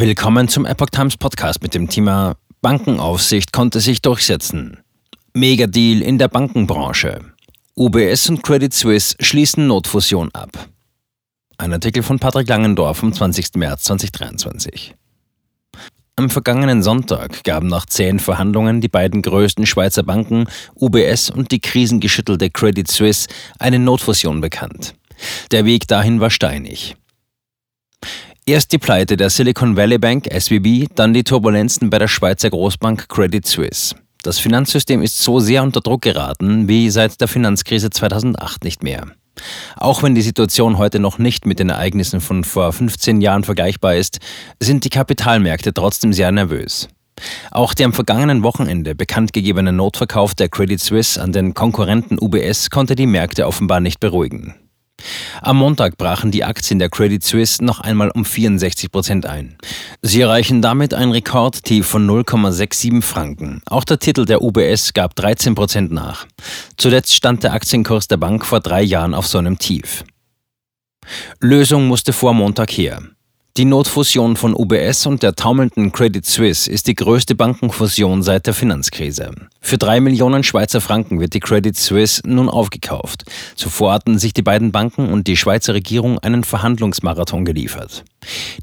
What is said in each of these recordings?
Willkommen zum Epoch Times Podcast mit dem Thema Bankenaufsicht konnte sich durchsetzen. Megadeal in der Bankenbranche. UBS und Credit Suisse schließen Notfusion ab. Ein Artikel von Patrick Langendorf vom 20. März 2023. Am vergangenen Sonntag gaben nach zehn Verhandlungen die beiden größten Schweizer Banken, UBS und die krisengeschüttelte Credit Suisse, eine Notfusion bekannt. Der Weg dahin war steinig. Erst die Pleite der Silicon Valley Bank SVB, dann die Turbulenzen bei der Schweizer Großbank Credit Suisse. Das Finanzsystem ist so sehr unter Druck geraten wie seit der Finanzkrise 2008 nicht mehr. Auch wenn die Situation heute noch nicht mit den Ereignissen von vor 15 Jahren vergleichbar ist, sind die Kapitalmärkte trotzdem sehr nervös. Auch der am vergangenen Wochenende bekanntgegebene Notverkauf der Credit Suisse an den Konkurrenten UBS konnte die Märkte offenbar nicht beruhigen. Am Montag brachen die Aktien der Credit Suisse noch einmal um 64 Prozent ein. Sie erreichen damit ein Rekordtief von 0,67 Franken. Auch der Titel der UBS gab 13 Prozent nach. Zuletzt stand der Aktienkurs der Bank vor drei Jahren auf so einem Tief. Lösung musste vor Montag her. Die Notfusion von UBS und der taumelnden Credit Suisse ist die größte Bankenfusion seit der Finanzkrise. Für drei Millionen Schweizer Franken wird die Credit Suisse nun aufgekauft. Zuvor hatten sich die beiden Banken und die Schweizer Regierung einen Verhandlungsmarathon geliefert.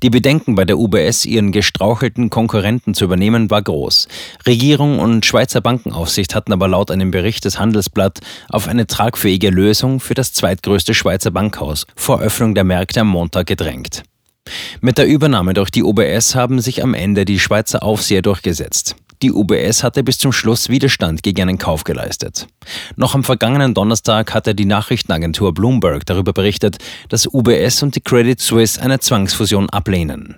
Die Bedenken bei der UBS, ihren gestrauchelten Konkurrenten zu übernehmen, war groß. Regierung und Schweizer Bankenaufsicht hatten aber laut einem Bericht des Handelsblatt auf eine tragfähige Lösung für das zweitgrößte Schweizer Bankhaus vor Öffnung der Märkte am Montag gedrängt. Mit der Übernahme durch die UBS haben sich am Ende die Schweizer Aufseher durchgesetzt. Die UBS hatte bis zum Schluss Widerstand gegen einen Kauf geleistet. Noch am vergangenen Donnerstag hatte die Nachrichtenagentur Bloomberg darüber berichtet, dass UBS und die Credit Suisse eine Zwangsfusion ablehnen.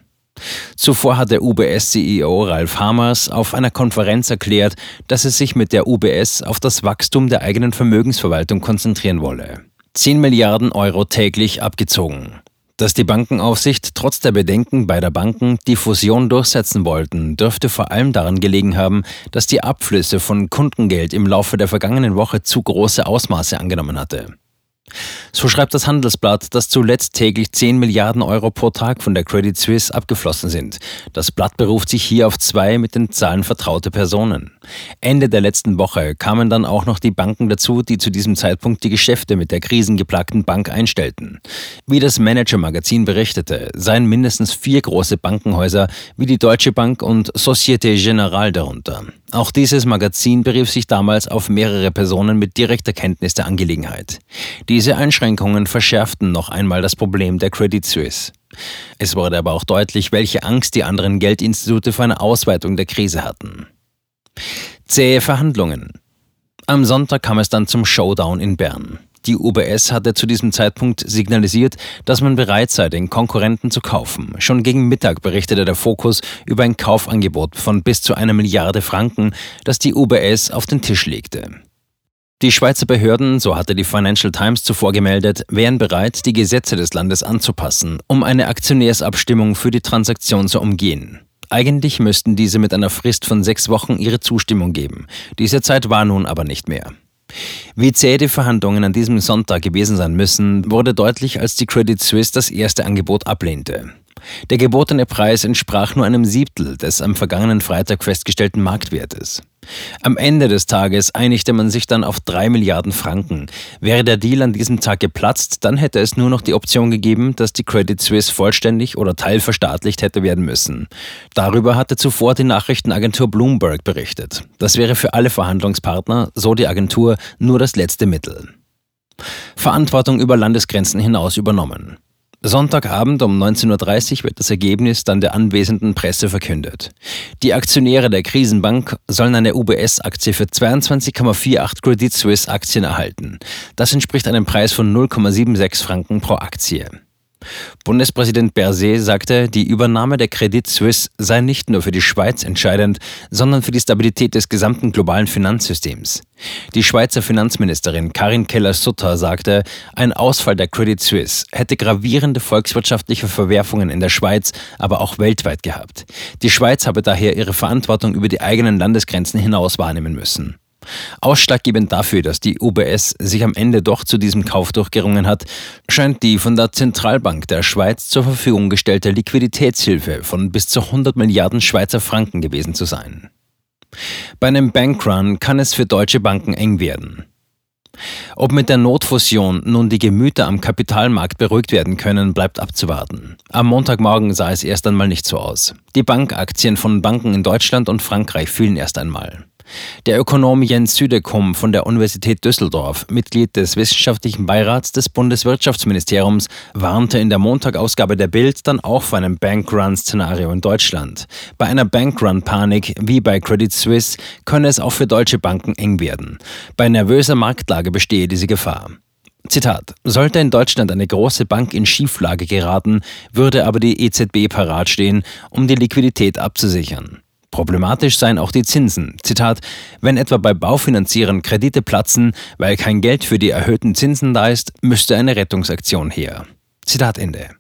Zuvor hat der UBS-CEO Ralf Hamers auf einer Konferenz erklärt, dass er sich mit der UBS auf das Wachstum der eigenen Vermögensverwaltung konzentrieren wolle. 10 Milliarden Euro täglich abgezogen. Dass die Bankenaufsicht trotz der Bedenken beider Banken die Fusion durchsetzen wollten, dürfte vor allem daran gelegen haben, dass die Abflüsse von Kundengeld im Laufe der vergangenen Woche zu große Ausmaße angenommen hatte. So schreibt das Handelsblatt, dass zuletzt täglich 10 Milliarden Euro pro Tag von der Credit Suisse abgeflossen sind. Das Blatt beruft sich hier auf zwei mit den Zahlen vertraute Personen. Ende der letzten Woche kamen dann auch noch die Banken dazu, die zu diesem Zeitpunkt die Geschäfte mit der krisengeplagten Bank einstellten. Wie das Manager-Magazin berichtete, seien mindestens vier große Bankenhäuser wie die Deutsche Bank und Societe Generale darunter. Auch dieses Magazin berief sich damals auf mehrere Personen mit direkter Kenntnis der Angelegenheit. Diese Einschränkungen verschärften noch einmal das Problem der Credit Suisse. Es wurde aber auch deutlich, welche Angst die anderen Geldinstitute vor einer Ausweitung der Krise hatten. Zähe Verhandlungen. Am Sonntag kam es dann zum Showdown in Bern. Die UBS hatte zu diesem Zeitpunkt signalisiert, dass man bereit sei, den Konkurrenten zu kaufen. Schon gegen Mittag berichtete der Fokus über ein Kaufangebot von bis zu einer Milliarde Franken, das die UBS auf den Tisch legte. Die Schweizer Behörden, so hatte die Financial Times zuvor gemeldet, wären bereit, die Gesetze des Landes anzupassen, um eine Aktionärsabstimmung für die Transaktion zu umgehen. Eigentlich müssten diese mit einer Frist von sechs Wochen ihre Zustimmung geben. Diese Zeit war nun aber nicht mehr. Wie zäh die Verhandlungen an diesem Sonntag gewesen sein müssen, wurde deutlich, als die Credit Suisse das erste Angebot ablehnte. Der gebotene Preis entsprach nur einem Siebtel des am vergangenen Freitag festgestellten Marktwertes. Am Ende des Tages einigte man sich dann auf drei Milliarden Franken. Wäre der Deal an diesem Tag geplatzt, dann hätte es nur noch die Option gegeben, dass die Credit Suisse vollständig oder teilverstaatlicht hätte werden müssen. Darüber hatte zuvor die Nachrichtenagentur Bloomberg berichtet. Das wäre für alle Verhandlungspartner, so die Agentur, nur das letzte Mittel. Verantwortung über Landesgrenzen hinaus übernommen. Sonntagabend um 19.30 Uhr wird das Ergebnis dann der anwesenden Presse verkündet. Die Aktionäre der Krisenbank sollen eine UBS-Aktie für 22,48 Credit Suisse Aktien erhalten. Das entspricht einem Preis von 0,76 Franken pro Aktie. Bundespräsident Berset sagte, die Übernahme der Credit Suisse sei nicht nur für die Schweiz entscheidend, sondern für die Stabilität des gesamten globalen Finanzsystems. Die Schweizer Finanzministerin Karin Keller-Sutter sagte, ein Ausfall der Credit Suisse hätte gravierende volkswirtschaftliche Verwerfungen in der Schweiz, aber auch weltweit gehabt. Die Schweiz habe daher ihre Verantwortung über die eigenen Landesgrenzen hinaus wahrnehmen müssen. Ausschlaggebend dafür, dass die UBS sich am Ende doch zu diesem Kauf durchgerungen hat, scheint die von der Zentralbank der Schweiz zur Verfügung gestellte Liquiditätshilfe von bis zu 100 Milliarden Schweizer Franken gewesen zu sein. Bei einem Bankrun kann es für deutsche Banken eng werden. Ob mit der Notfusion nun die Gemüter am Kapitalmarkt beruhigt werden können, bleibt abzuwarten. Am Montagmorgen sah es erst einmal nicht so aus. Die Bankaktien von Banken in Deutschland und Frankreich fielen erst einmal. Der Ökonom Jens Südekum von der Universität Düsseldorf, Mitglied des Wissenschaftlichen Beirats des Bundeswirtschaftsministeriums, warnte in der Montagausgabe der Bild dann auch vor einem Bankrun-Szenario in Deutschland. Bei einer Bankrun-Panik wie bei Credit Suisse könne es auch für deutsche Banken eng werden. Bei nervöser Marktlage bestehe diese Gefahr. Zitat: Sollte in Deutschland eine große Bank in Schieflage geraten, würde aber die EZB parat stehen, um die Liquidität abzusichern. Problematisch seien auch die Zinsen. Zitat, wenn etwa bei Baufinanzieren Kredite platzen, weil kein Geld für die erhöhten Zinsen da ist, müsste eine Rettungsaktion her. Zitat Ende.